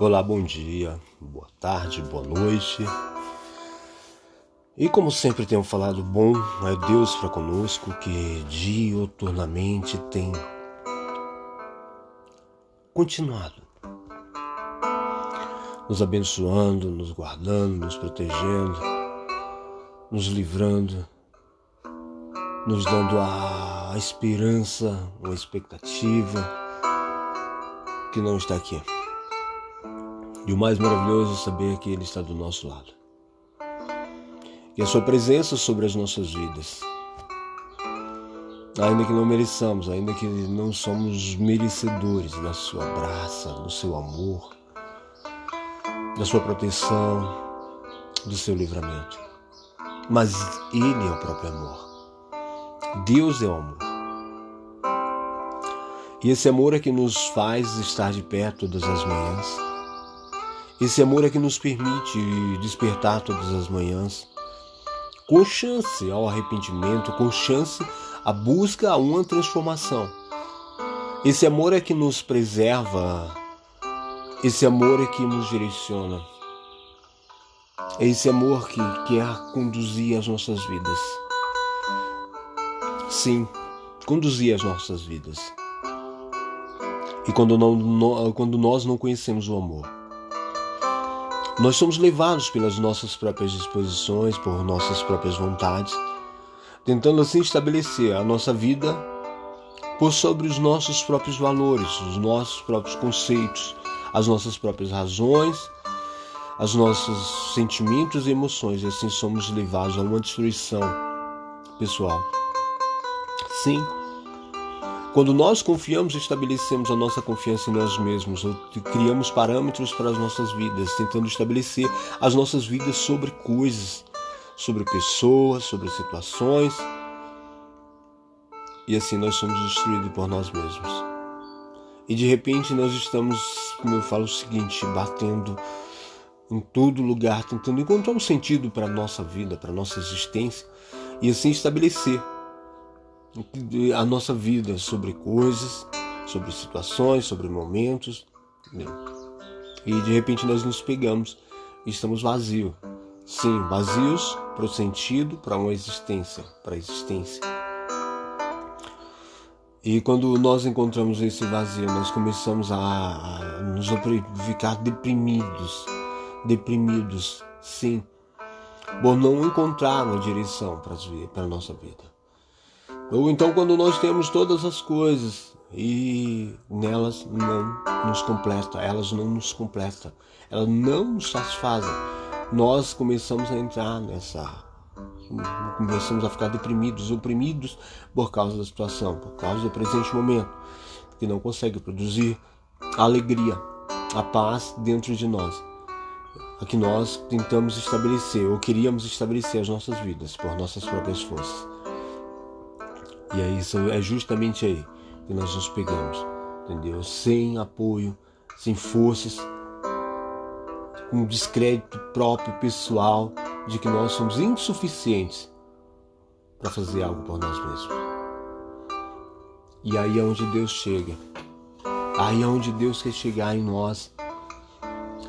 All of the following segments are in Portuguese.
Olá, bom dia, boa tarde, boa noite. E como sempre tenho falado, bom é Deus para conosco que dioturnamente tem continuado nos abençoando, nos guardando, nos protegendo, nos livrando, nos dando a esperança, uma expectativa que não está aqui. E o mais maravilhoso é saber que Ele está do nosso lado. Que a Sua presença sobre as nossas vidas, ainda que não mereçamos, ainda que não somos merecedores da Sua graça, do Seu amor, da Sua proteção, do Seu livramento. Mas Ele é o próprio amor. Deus é o amor. E esse amor é que nos faz estar de pé todas as manhãs esse amor é que nos permite despertar todas as manhãs, com chance ao arrependimento, com chance à busca a uma transformação. Esse amor é que nos preserva, esse amor é que nos direciona. É esse amor que quer conduzir as nossas vidas. Sim, conduzir as nossas vidas. E quando, não, quando nós não conhecemos o amor, nós somos levados pelas nossas próprias disposições, por nossas próprias vontades, tentando assim estabelecer a nossa vida por sobre os nossos próprios valores, os nossos próprios conceitos, as nossas próprias razões, os nossos sentimentos e emoções, e assim somos levados a uma destruição pessoal. Sim, quando nós confiamos, estabelecemos a nossa confiança em nós mesmos, ou criamos parâmetros para as nossas vidas, tentando estabelecer as nossas vidas sobre coisas, sobre pessoas, sobre situações. E assim nós somos destruídos por nós mesmos. E de repente nós estamos, como eu falo o seguinte, batendo em todo lugar, tentando encontrar um sentido para a nossa vida, para a nossa existência, e assim estabelecer a nossa vida sobre coisas, sobre situações, sobre momentos. Né? E de repente nós nos pegamos e estamos vazios. Sim, vazios para o sentido, para uma existência, para a existência. E quando nós encontramos esse vazio, nós começamos a, a nos ficar deprimidos, deprimidos, sim, por não encontrar uma direção para a nossa vida. Ou então quando nós temos todas as coisas e nelas não nos completa, elas não nos completam, elas não nos satisfazem. Nós começamos a entrar nessa começamos a ficar deprimidos, oprimidos por causa da situação, por causa do presente momento, que não consegue produzir a alegria, a paz dentro de nós, a que nós tentamos estabelecer ou queríamos estabelecer as nossas vidas por nossas próprias forças. E aí é justamente aí que nós nos pegamos, entendeu? Sem apoio, sem forças, com descrédito próprio, pessoal, de que nós somos insuficientes para fazer algo por nós mesmos. E aí é onde Deus chega. Aí é onde Deus quer chegar em nós.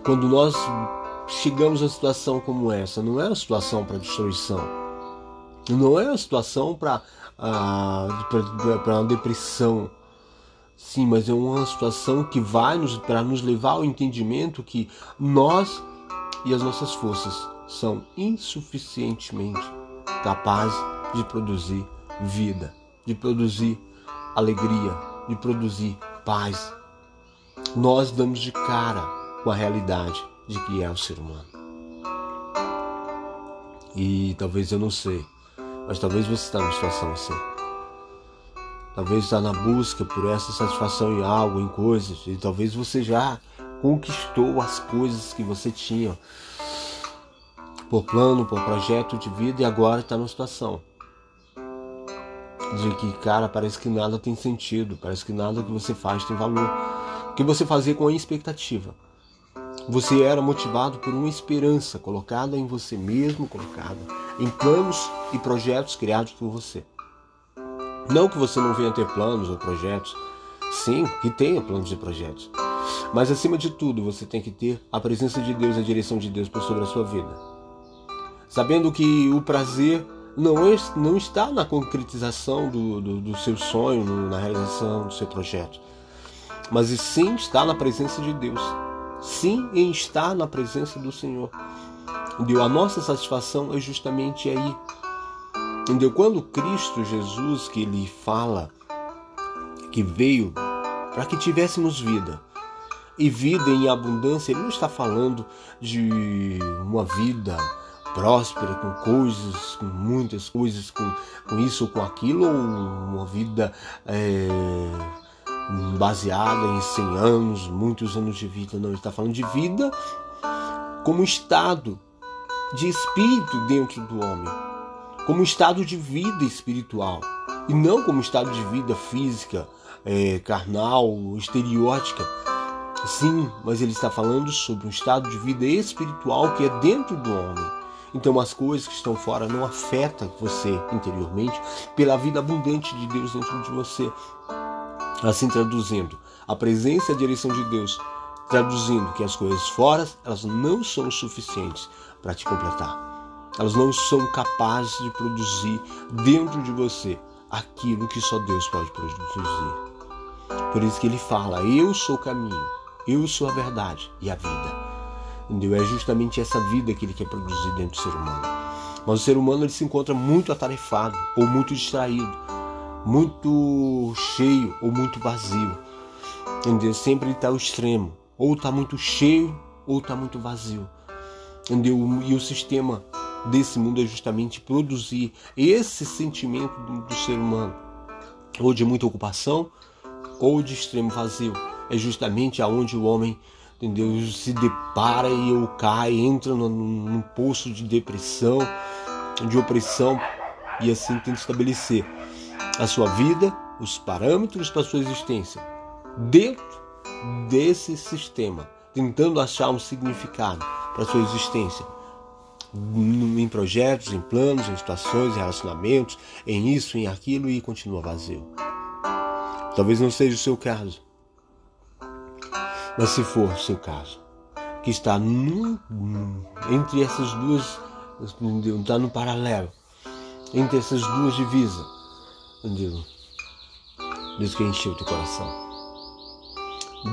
Quando nós chegamos a uma situação como essa, não é uma situação para destruição. Não é uma situação para para uma depressão. Sim, mas é uma situação que vai nos para nos levar ao entendimento que nós e as nossas forças são insuficientemente capazes de produzir vida, de produzir alegria, de produzir paz. Nós damos de cara com a realidade de que é o ser humano. E talvez eu não sei, mas talvez você está numa situação assim. Talvez está na busca por essa satisfação em algo, em coisas, e talvez você já conquistou as coisas que você tinha por plano, por projeto de vida e agora está numa situação de que, cara, parece que nada tem sentido, parece que nada que você faz tem valor. O que você fazia com a expectativa? Você era motivado por uma esperança colocada em você mesmo, colocada em planos e projetos criados por você. Não que você não venha ter planos ou projetos, sim, que tenha planos e projetos, Mas acima de tudo, você tem que ter a presença de Deus, a direção de Deus por sobre a sua vida. Sabendo que o prazer não, é, não está na concretização do, do, do seu sonho, na realização do seu projeto, mas sim está na presença de Deus. Sim, em estar na presença do Senhor. Entendeu? A nossa satisfação é justamente aí. Entendeu? Quando Cristo Jesus, que ele fala que veio para que tivéssemos vida, e vida em abundância, ele não está falando de uma vida próspera, com coisas, com muitas coisas, com, com isso ou com aquilo, ou uma vida é, baseada em 100 anos, muitos anos de vida. Não, ele está falando de vida como estado de espírito dentro do homem, como estado de vida espiritual, e não como estado de vida física, é, carnal, estereótica. Sim, mas ele está falando sobre um estado de vida espiritual que é dentro do homem. Então as coisas que estão fora não afetam você interiormente pela vida abundante de Deus dentro de você. Assim traduzindo, a presença e a direção de Deus, traduzindo que as coisas fora, elas não são suficientes para te completar. Elas não são capazes de produzir dentro de você aquilo que só Deus pode produzir. Por isso que ele fala: Eu sou o caminho, eu sou a verdade e a vida. Entendeu? É justamente essa vida que ele quer produzir dentro do ser humano. Mas o ser humano ele se encontra muito atarefado ou muito distraído, muito cheio ou muito vazio. Entendeu? Sempre está ao extremo. Ou está muito cheio ou está muito vazio. Entendeu? E o sistema desse mundo é justamente produzir esse sentimento do, do ser humano, ou de muita ocupação, ou de extremo vazio. É justamente aonde o homem entendeu? Se depara e ou cai, entra num, num poço de depressão, de opressão e assim tenta estabelecer a sua vida, os parâmetros para sua existência dentro desse sistema, tentando achar um significado para a sua existência em projetos, em planos, em situações, em relacionamentos, em isso, em aquilo e continua vazio. Talvez não seja o seu caso. Mas se for o seu caso, que está no, entre essas duas, está no paralelo, entre essas duas divisas, entendeu? Deus quer encher o teu coração.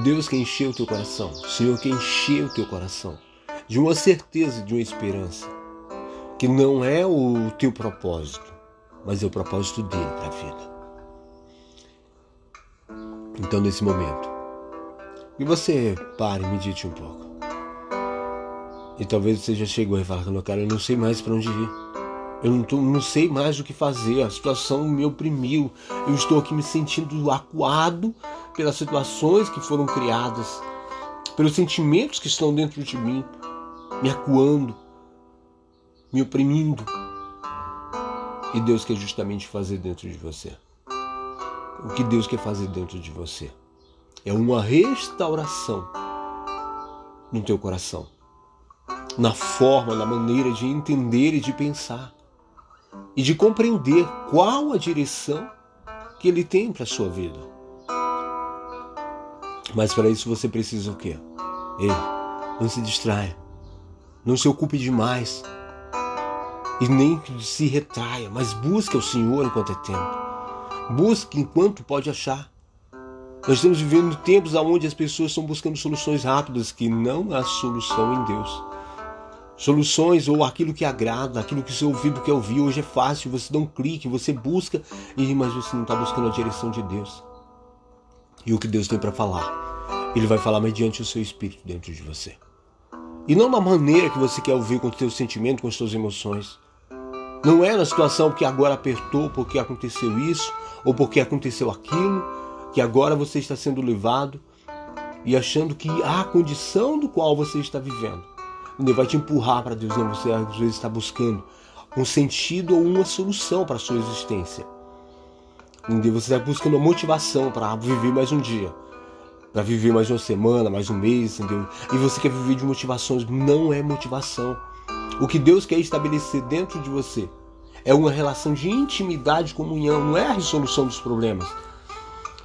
Deus quer encher o teu coração. Senhor quer encher o teu coração de uma certeza, de uma esperança, que não é o teu propósito, mas é o propósito dele para a vida. Então, nesse momento, e você pare e medite um pouco. E talvez você já chegou e falou, cara, eu não sei mais para onde ir. Eu não, tô, não sei mais o que fazer. A situação me oprimiu. Eu estou aqui me sentindo acuado pelas situações que foram criadas, pelos sentimentos que estão dentro de mim, me acuando, me oprimindo. E Deus quer justamente fazer dentro de você. O que Deus quer fazer dentro de você? é uma restauração no teu coração, na forma, na maneira de entender e de pensar e de compreender qual a direção que ele tem para a sua vida. Mas para isso você precisa o quê? Ei, não se distraia, não se ocupe demais e nem se retraia, mas busque o Senhor enquanto é tempo. Busque enquanto pode achar. Nós estamos vivendo tempos onde as pessoas estão buscando soluções rápidas, que não há solução em Deus. Soluções ou aquilo que agrada, aquilo que seu ouvido quer ouvir, hoje é fácil, você dá um clique, você busca, mas você não está buscando a direção de Deus. E o que Deus tem para falar? Ele vai falar mediante o seu espírito dentro de você. E não na maneira que você quer ouvir com o seu sentimento, com as suas emoções. Não é na situação porque agora apertou, porque aconteceu isso, ou porque aconteceu aquilo, que agora você está sendo levado e achando que há a condição do qual você está vivendo. Ele vai te empurrar para Deus, não, você às vezes está buscando um sentido ou uma solução para a sua existência. Entendeu? Você está buscando uma motivação para viver mais um dia, para viver mais uma semana, mais um mês, entendeu? E você quer viver de motivações, não é motivação. O que Deus quer estabelecer dentro de você é uma relação de intimidade, comunhão, não é a resolução dos problemas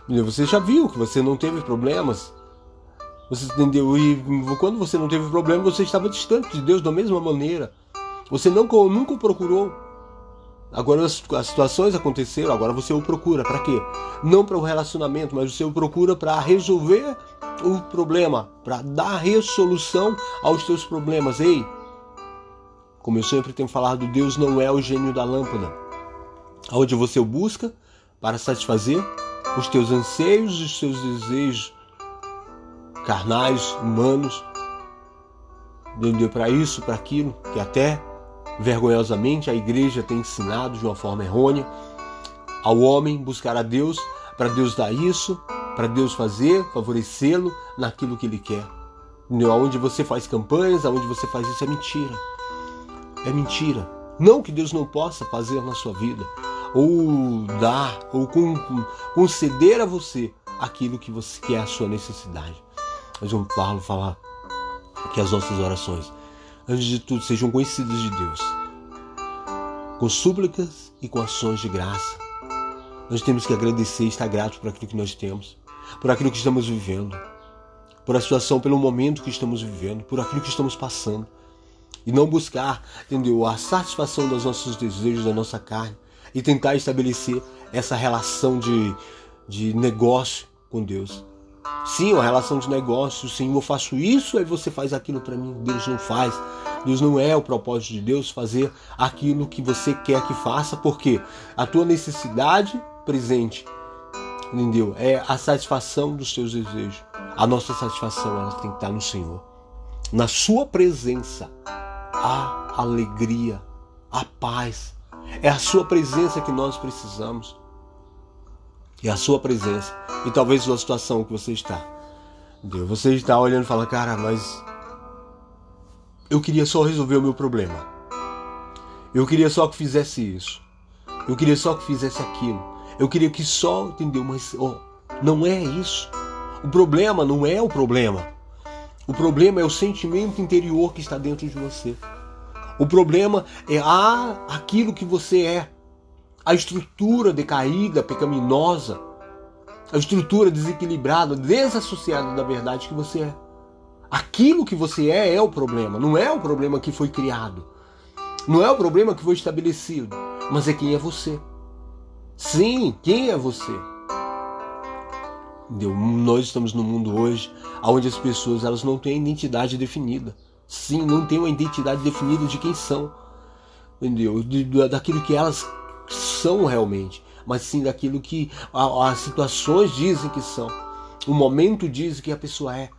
você já viu que você não teve problemas Você entendeu? E quando você não teve problema, você estava distante de Deus da mesma maneira. Você não, nunca o procurou. Agora as, as situações aconteceram, agora você o procura. Para quê? Não para o relacionamento, mas você o procura para resolver o problema, para dar resolução aos seus problemas. Ei, como eu sempre tenho falado, Deus não é o gênio da lâmpada. Onde você o busca para satisfazer os teus anseios os teus desejos carnais, humanos. Entendeu? Para isso, para aquilo, que até vergonhosamente a igreja tem ensinado de uma forma errônea ao homem buscar a Deus, para Deus dar isso, para Deus fazer, favorecê-lo naquilo que ele quer. Aonde você faz campanhas, aonde você faz isso é mentira. É mentira. Não que Deus não possa fazer na sua vida, ou dar, ou conceder a você aquilo que você quer a sua necessidade. Mas João Paulo fala que as nossas orações, antes de tudo, sejam conhecidas de Deus, com súplicas e com ações de graça. Nós temos que agradecer e estar gratos por aquilo que nós temos, por aquilo que estamos vivendo, por a situação, pelo momento que estamos vivendo, por aquilo que estamos passando. E não buscar, entendeu, a satisfação dos nossos desejos, da nossa carne, e tentar estabelecer essa relação de, de negócio com Deus. Sim, uma relação de negócio. Sim, eu faço isso, aí você faz aquilo para mim. Deus não faz. Deus não é o propósito de Deus fazer aquilo que você quer que faça, porque a tua necessidade presente, entendeu? É a satisfação dos teus desejos. A nossa satisfação ela tem que estar no Senhor. Na sua presença, a alegria, a paz. É a sua presença que nós precisamos. É a sua presença. E talvez a situação que você está. Entendeu? Você está olhando e fala, cara, mas eu queria só resolver o meu problema. Eu queria só que fizesse isso. Eu queria só que fizesse aquilo. Eu queria que só, entendeu? Mas oh, não é isso. O problema não é o problema. O problema é o sentimento interior que está dentro de você. O problema é ah, aquilo que você é. A estrutura decaída, pecaminosa a estrutura desequilibrada, desassociada da verdade que você é. Aquilo que você é é o problema, não é o problema que foi criado. Não é o problema que foi estabelecido, mas é quem é você. Sim, quem é você? Nós estamos no mundo hoje onde as pessoas elas não têm identidade definida. Sim, não têm uma identidade definida de quem são. Entendeu? De, daquilo que elas são realmente mas sim daquilo que as situações dizem que são. O momento diz que a pessoa é.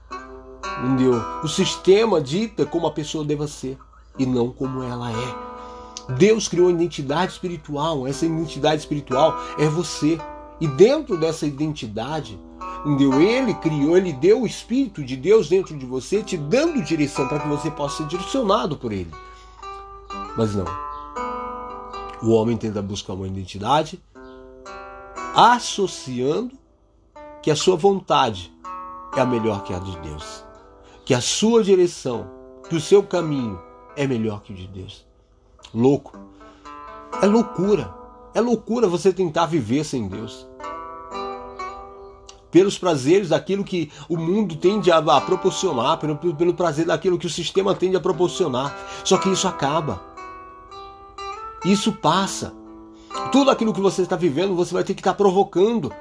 Entendeu? O sistema dita como a pessoa deva ser e não como ela é. Deus criou uma identidade espiritual, essa identidade espiritual é você. E dentro dessa identidade, entendeu? Ele criou, ele deu o Espírito de Deus dentro de você, te dando direção para que você possa ser direcionado por ele. Mas não. O homem tenta buscar uma identidade associando que a sua vontade é a melhor que a de Deus, que a sua direção, que o seu caminho é melhor que o de Deus. Louco. É loucura. É loucura você tentar viver sem Deus. Pelos prazeres daquilo que o mundo tende a, proporcionar, pelo, pelo prazer daquilo que o sistema tende a proporcionar. Só que isso acaba. Isso passa. Tudo aquilo que você está vivendo, você vai ter que estar provocando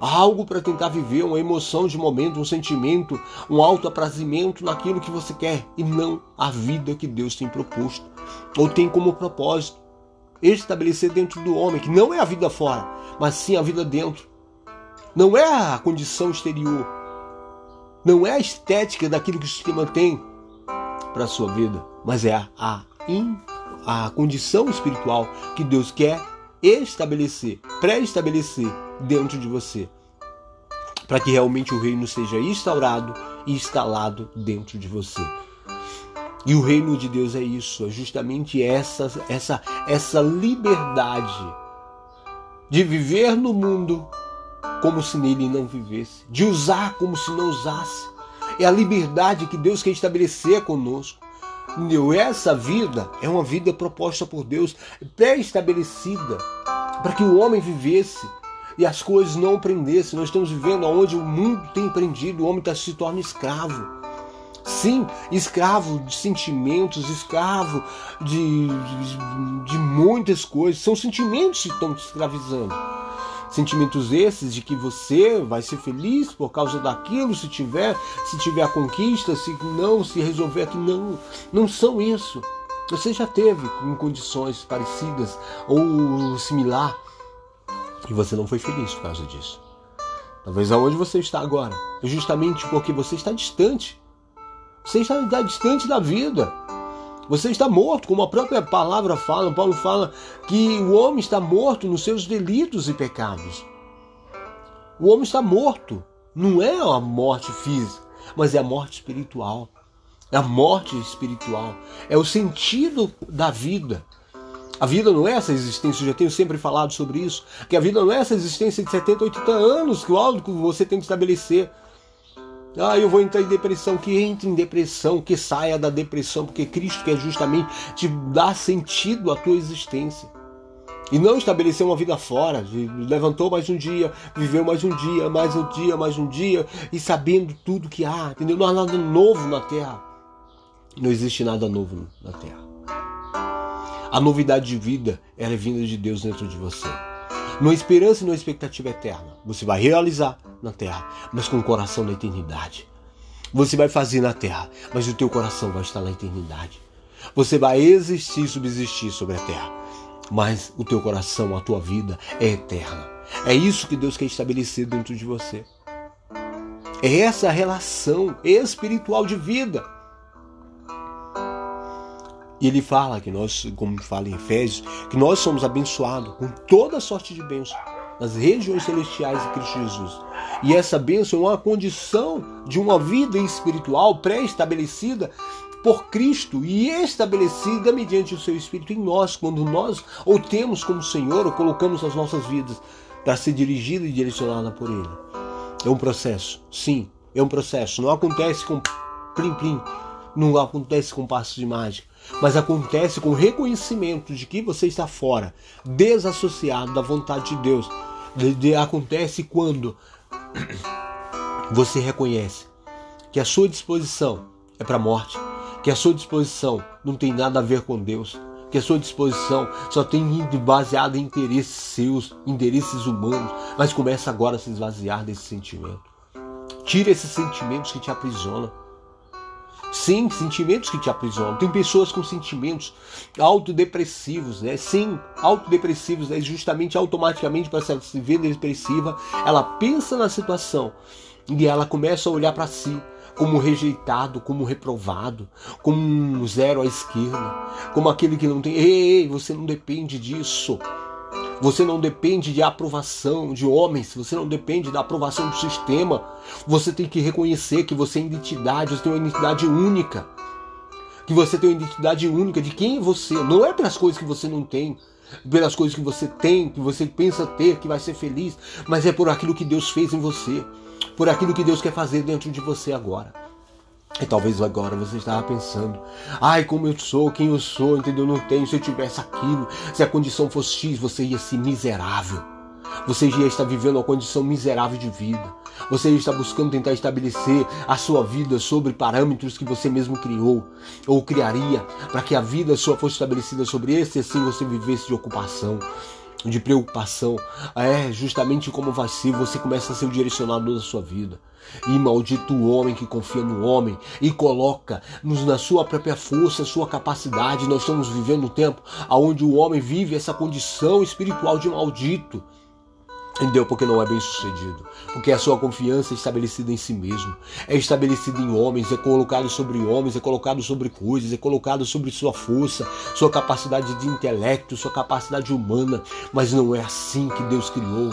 algo para tentar viver uma emoção de momento, um sentimento, um autoaprazimento naquilo que você quer e não a vida que Deus tem proposto ou tem como propósito estabelecer dentro do homem, que não é a vida fora, mas sim a vida dentro. Não é a condição exterior, não é a estética daquilo que o sistema tem para a sua vida, mas é a, a, a condição espiritual que Deus quer estabelecer, pré-estabelecer dentro de você, para que realmente o reino seja instaurado e instalado dentro de você. E o reino de Deus é isso, é justamente essa essa essa liberdade de viver no mundo como se nele não vivesse, de usar como se não usasse. É a liberdade que Deus quer estabelecer conosco. Entendeu? Essa vida é uma vida proposta por Deus, pré-estabelecida, para que o homem vivesse. e as coisas não prendessem. Nós estamos vivendo onde o mundo tem prendido, o homem tá, se torna escravo. Sim, escravo de sentimentos, escravo de, de, de muitas coisas. São sentimentos que estão te escravizando. Sentimentos esses de que você vai ser feliz por causa daquilo, se tiver, se tiver a conquista, se não, se resolver aqui, não, não são isso. Você já teve em condições parecidas ou similar e você não foi feliz por causa disso. Talvez aonde você está agora é justamente porque você está distante. Você está distante da vida. Você está morto, como a própria palavra fala. Paulo fala que o homem está morto nos seus delitos e pecados. O homem está morto. Não é a morte física, mas é a morte espiritual. É a morte espiritual. É o sentido da vida. A vida não é essa existência, eu já tenho sempre falado sobre isso, que a vida não é essa existência de 70, 80 anos, que o que você tem que estabelecer. Ah, eu vou entrar em depressão, que entre em depressão, que saia da depressão, porque Cristo quer justamente te dar sentido à tua existência. E não estabelecer uma vida fora, levantou mais um dia, viveu mais um dia, mais um dia, mais um dia, e sabendo tudo que há, entendeu? Não há nada novo na terra. Não existe nada novo na terra. A novidade de vida ela é vinda de Deus dentro de você. Numa esperança e numa expectativa eterna. Você vai realizar na terra, mas com o coração na eternidade. Você vai fazer na terra, mas o teu coração vai estar na eternidade. Você vai existir e subsistir sobre a terra, mas o teu coração, a tua vida é eterna. É isso que Deus quer estabelecer dentro de você. É essa relação espiritual de vida. E ele fala que nós, como fala em Efésios, que nós somos abençoados com toda sorte de bênçãos nas regiões celestiais de Cristo Jesus. E essa bênção é uma condição de uma vida espiritual pré-estabelecida por Cristo e estabelecida mediante o seu Espírito em nós, quando nós ou temos como Senhor ou colocamos as nossas vidas para ser dirigida e direcionada por Ele. É um processo, sim, é um processo. Não acontece com plim-plim, não acontece com passos de mágica, mas acontece com o reconhecimento de que você está fora, desassociado da vontade de Deus. De, de, acontece quando você reconhece que a sua disposição é para a morte, que a sua disposição não tem nada a ver com Deus, que a sua disposição só tem baseada em interesses seus, interesses humanos, mas começa agora a se esvaziar desse sentimento. Tire esses sentimentos que te aprisionam. Sim, sentimentos que te aprisionam. Tem pessoas com sentimentos autodepressivos, né? Sim, autodepressivos, né? justamente automaticamente para se ver depressiva, ela pensa na situação e ela começa a olhar para si como rejeitado, como reprovado, como um zero à esquerda, como aquele que não tem. Ei, ei você não depende disso. Você não depende de aprovação de homens, você não depende da aprovação do sistema. Você tem que reconhecer que você é identidade, você tem uma identidade única. Que você tem uma identidade única de quem é você. Não é pelas coisas que você não tem, pelas coisas que você tem, que você pensa ter, que vai ser feliz, mas é por aquilo que Deus fez em você, por aquilo que Deus quer fazer dentro de você agora. E talvez agora você estava pensando, ai, como eu sou, quem eu sou, entendeu? Não tenho, se eu tivesse aquilo, se a condição fosse X, você ia ser miserável. Você ia estar vivendo uma condição miserável de vida. Você estar buscando tentar estabelecer a sua vida sobre parâmetros que você mesmo criou ou criaria para que a vida sua fosse estabelecida sobre esse assim você vivesse de ocupação de preocupação. É justamente como vai ser, você começa a ser o direcionador da sua vida. E maldito o homem que confia no homem e coloca nos na sua própria força, sua capacidade. Nós estamos vivendo um tempo onde o homem vive essa condição espiritual de maldito. Entendeu? Porque não é bem sucedido. Porque a sua confiança é estabelecida em si mesmo. É estabelecida em homens, é colocado sobre homens, é colocado sobre coisas, é colocado sobre sua força, sua capacidade de intelecto, sua capacidade humana. Mas não é assim que Deus criou.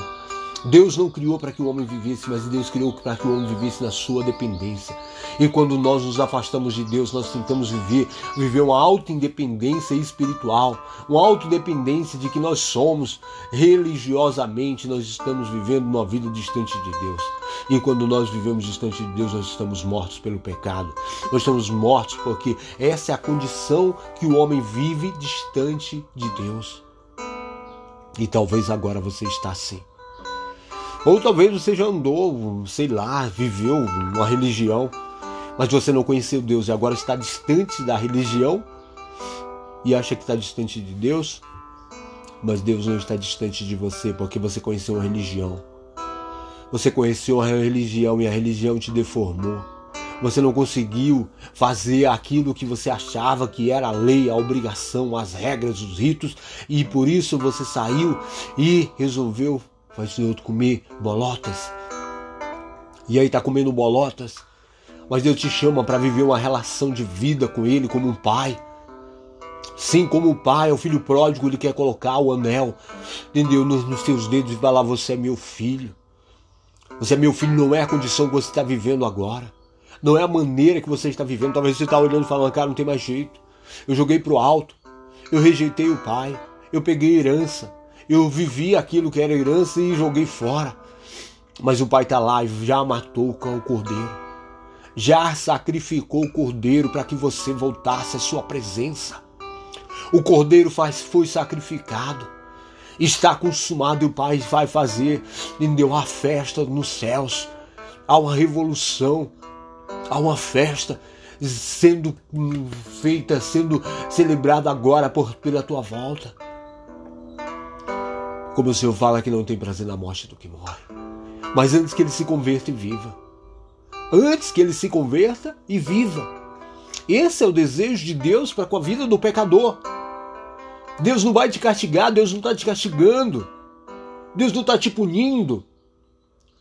Deus não criou para que o homem vivesse, mas Deus criou para que o homem vivesse na sua dependência. E quando nós nos afastamos de Deus, nós tentamos viver, viver uma auto-independência espiritual, uma auto-dependência de que nós somos religiosamente, nós estamos vivendo uma vida distante de Deus. E quando nós vivemos distante de Deus, nós estamos mortos pelo pecado. Nós estamos mortos porque essa é a condição que o homem vive distante de Deus. E talvez agora você está assim Ou talvez você já andou, sei lá, viveu uma religião, mas você não conheceu Deus e agora está distante da religião e acha que está distante de Deus, mas Deus não está distante de você porque você conheceu uma religião. Você conheceu uma religião e a religião te deformou. Você não conseguiu fazer aquilo que você achava que era a lei, a obrigação, as regras, os ritos, e por isso você saiu e resolveu fazer comer bolotas. E aí tá comendo bolotas, mas Deus te chama para viver uma relação de vida com Ele como um pai. Sim, como o pai, o filho pródigo, ele quer colocar o anel, entendeu? Nos, nos teus dedos e falar: Você é meu filho. Você é meu filho, não é a condição que você está vivendo agora. Não é a maneira que você está vivendo. Talvez você está olhando e falando: Cara, não tem mais jeito. Eu joguei pro alto. Eu rejeitei o pai. Eu peguei herança. Eu vivi aquilo que era herança e joguei fora. Mas o pai está lá e já matou o cordeiro. Já sacrificou o cordeiro para que você voltasse à sua presença. O cordeiro faz, foi sacrificado. Está consumado e o Pai vai fazer, entendeu? A festa nos céus. Há uma revolução, há uma festa sendo feita, sendo celebrada agora por, pela tua volta. Como o Senhor fala que não tem prazer na morte do que morre. Mas antes que ele se converta e viva. Antes que ele se converta e viva. Esse é o desejo de Deus para com a vida do pecador. Deus não vai te castigar, Deus não está te castigando, Deus não está te punindo,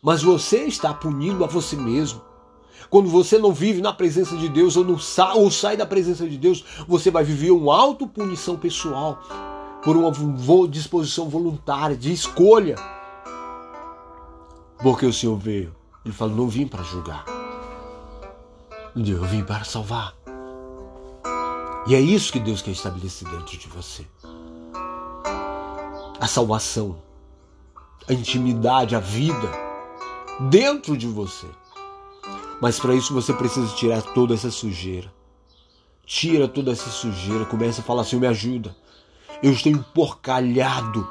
mas você está punindo a você mesmo. Quando você não vive na presença de Deus ou, não sa ou sai da presença de Deus, você vai viver uma autopunição pessoal por uma disposição voluntária, de escolha. Porque o Senhor veio. Ele falou: Não vim para julgar. Eu vim para salvar. E é isso que Deus quer estabelecer dentro de você a salvação, a intimidade, a vida dentro de você. Mas para isso você precisa tirar toda essa sujeira. Tira toda essa sujeira, começa a falar assim: me ajuda. Eu estou emporcalhado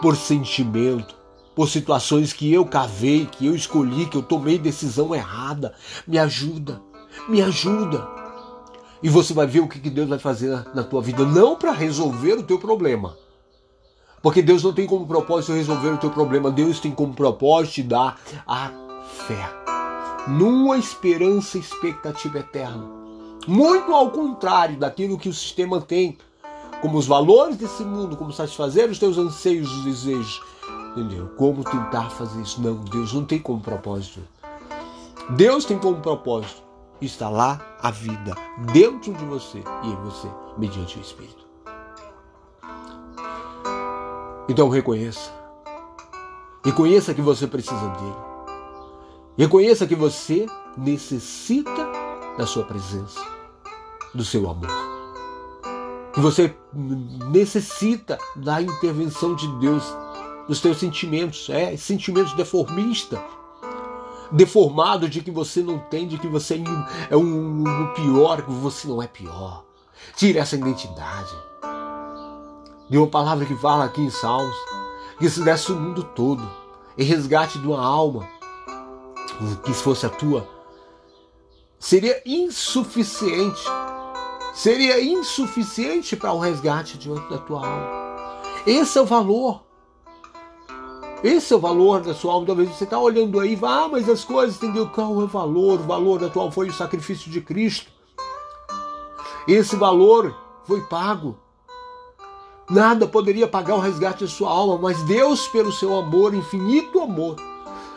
por sentimento, por situações que eu cavei, que eu escolhi, que eu tomei decisão errada. Me ajuda, me ajuda. E você vai ver o que Deus vai fazer na tua vida, não para resolver o teu problema, porque Deus não tem como propósito resolver o teu problema, Deus tem como propósito te dar a fé. Numa esperança e expectativa eterna. Muito ao contrário daquilo que o sistema tem, como os valores desse mundo, como satisfazer os teus anseios e desejos. Entendeu? Como tentar fazer isso? Não, Deus não tem como propósito. Deus tem como propósito instalar a vida dentro de você e em você, mediante o Espírito. Então reconheça. Reconheça que você precisa dele. Reconheça que você necessita da sua presença, do seu amor. Que você necessita da intervenção de Deus nos seus sentimentos, é, sentimentos deformistas, deformado de que você não tem, de que você é um, um pior, que você não é pior. Tire essa identidade de uma palavra que fala aqui em Salmos, que se desse o mundo todo em resgate de uma alma, que fosse a tua, seria insuficiente. Seria insuficiente para o resgate de, da tua alma. Esse é o valor. Esse é o valor da sua alma. Talvez você está olhando aí, vá, ah, mas as coisas, entendeu? Qual é o valor? O valor da tua alma foi o sacrifício de Cristo. Esse valor foi pago. Nada poderia pagar o resgate de sua alma, mas Deus, pelo seu amor, infinito amor,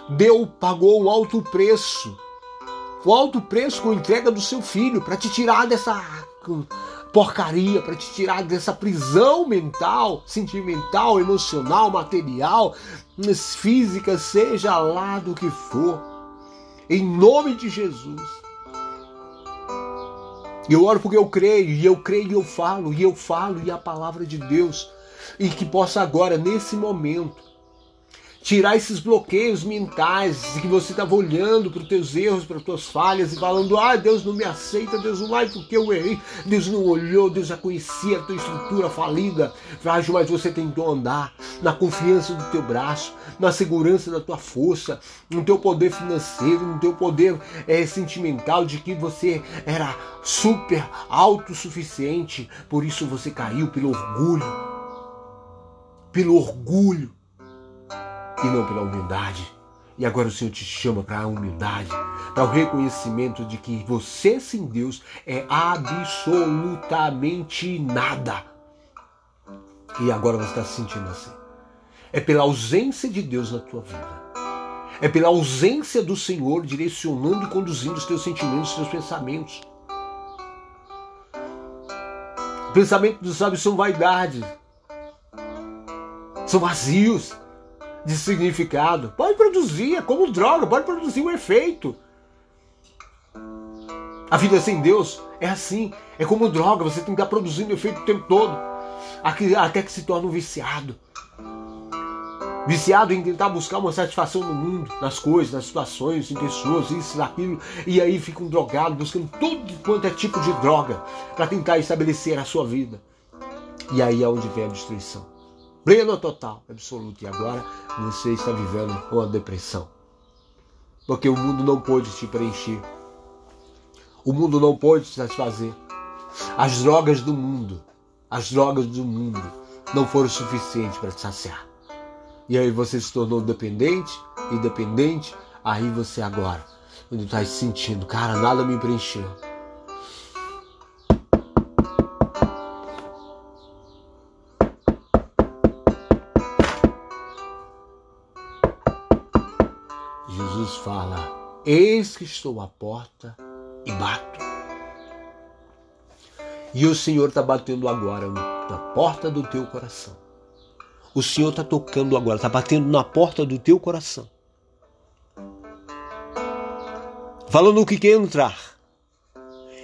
deu, pagou um alto preço. Um alto preço com a entrega do seu filho para te tirar dessa porcaria, para te tirar dessa prisão mental, sentimental, emocional, material, física, seja lá do que for. Em nome de Jesus. Eu oro porque eu creio, e eu creio e eu falo, e eu falo, e a palavra de Deus, e que possa agora, nesse momento, tirar esses bloqueios mentais que você estava olhando para os teus erros, para as tuas falhas e falando: ah, Deus não me aceita, Deus não vai porque eu errei. Deus não olhou, Deus já conhecia a tua estrutura falida, frágil, mas você tentou andar na confiança do teu braço, na segurança da tua força, no teu poder financeiro, no teu poder é, sentimental de que você era super autossuficiente, por isso você caiu pelo orgulho. Pelo orgulho e não pela humildade. E agora o Senhor te chama para a humildade, para o reconhecimento de que você sem Deus é absolutamente nada. E agora você está se sentindo assim. É pela ausência de Deus na tua vida. É pela ausência do Senhor direcionando e conduzindo os teus sentimentos, os teus pensamentos. Pensamentos sábios são vaidades. São vazios de significado. Pode produzir, é como droga, pode produzir um efeito. A vida sem Deus é assim, é como droga, você tem que estar produzindo efeito o tempo todo, até que se torna um viciado. Viciado em tentar buscar uma satisfação no mundo, nas coisas, nas situações, em pessoas, isso, aquilo, e aí fica um drogado buscando tudo quanto é tipo de droga para tentar estabelecer a sua vida. E aí é onde vem a destruição pleno total, absoluto. E agora você está vivendo uma depressão. Porque o mundo não pôde te preencher. O mundo não pôde te satisfazer. As drogas do mundo, as drogas do mundo não foram suficientes para te saciar. E aí você se tornou dependente, independente, aí você agora, está se sentindo, cara, nada me preencheu. Eis que estou à porta e bato. E o Senhor está batendo agora na porta do teu coração. O Senhor está tocando agora, está batendo na porta do teu coração. Falando que quer entrar.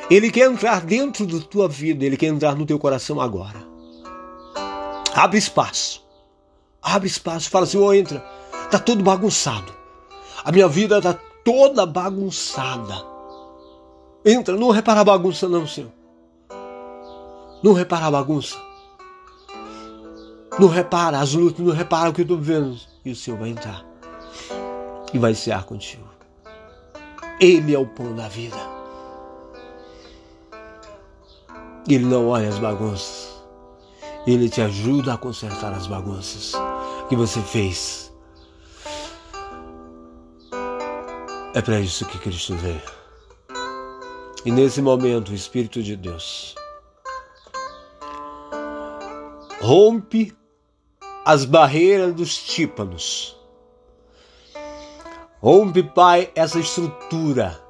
Ele quer entrar dentro da tua vida, ele quer entrar no teu coração agora. Abre espaço. Abre espaço. Fala, Senhor, entra. Está tudo bagunçado. A minha vida está toda bagunçada. Entra, não repara a bagunça, não, Senhor. Não repara a bagunça. Não repara as lutas, não repara o que eu estou vendo. E o Senhor vai entrar e vai cear contigo. Ele é o pão da vida. Ele não olha as bagunças. Ele te ajuda a consertar as bagunças que você fez É para isso que Cristo veio. E nesse momento, o Espírito de Deus rompe as barreiras dos tímpanos. Rompe, Pai, essa estrutura.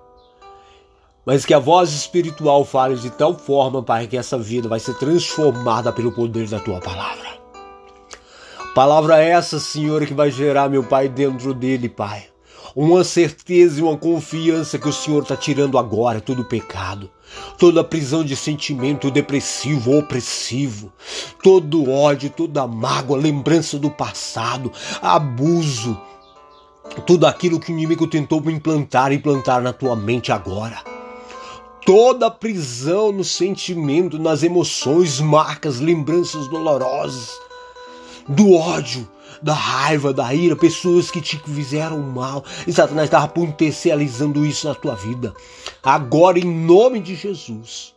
Mas que a voz espiritual fale de tal forma, Pai, que essa vida vai ser transformada pelo poder da tua palavra. Palavra essa, Senhor, que vai gerar, meu Pai, dentro dele, Pai uma certeza e uma confiança que o Senhor está tirando agora todo pecado, toda prisão de sentimento depressivo, opressivo, todo ódio, toda mágoa, lembrança do passado, abuso, tudo aquilo que o inimigo tentou implantar, implantar na tua mente agora. Toda prisão no sentimento, nas emoções, marcas, lembranças dolorosas, do ódio, da raiva, da ira, pessoas que te fizeram mal. E Satanás estava potencializando isso na tua vida. Agora, em nome de Jesus,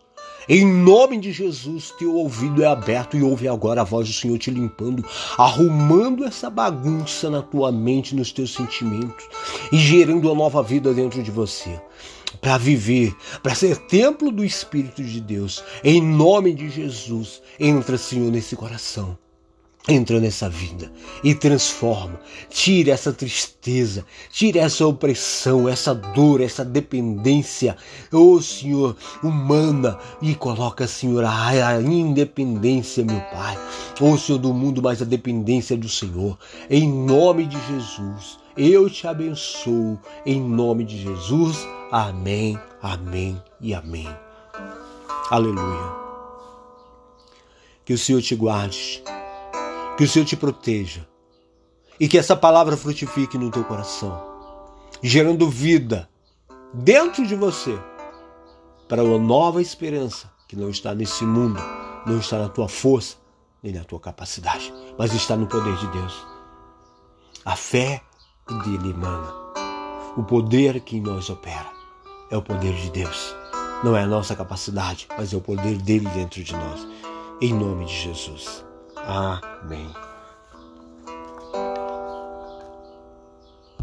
em nome de Jesus, teu ouvido é aberto e ouve agora a voz do Senhor te limpando, arrumando essa bagunça na tua mente, nos teus sentimentos e gerando uma nova vida dentro de você. Para viver, para ser templo do Espírito de Deus, em nome de Jesus, entra, Senhor, nesse coração entra nessa vida e transforma. Tire essa tristeza, tire essa opressão, essa dor, essa dependência, oh Senhor, humana e coloca, Senhor, a independência, meu Pai, oh Senhor do mundo, mas a dependência do Senhor. Em nome de Jesus, eu te abençoo. Em nome de Jesus, amém, amém e amém. Aleluia. Que o Senhor te guarde que o Senhor te proteja. E que essa palavra frutifique no teu coração, gerando vida dentro de você para uma nova esperança que não está nesse mundo, não está na tua força nem na tua capacidade, mas está no poder de Deus. A fé que dele emana, o poder que em nós opera, é o poder de Deus. Não é a nossa capacidade, mas é o poder dele dentro de nós. Em nome de Jesus. Amém.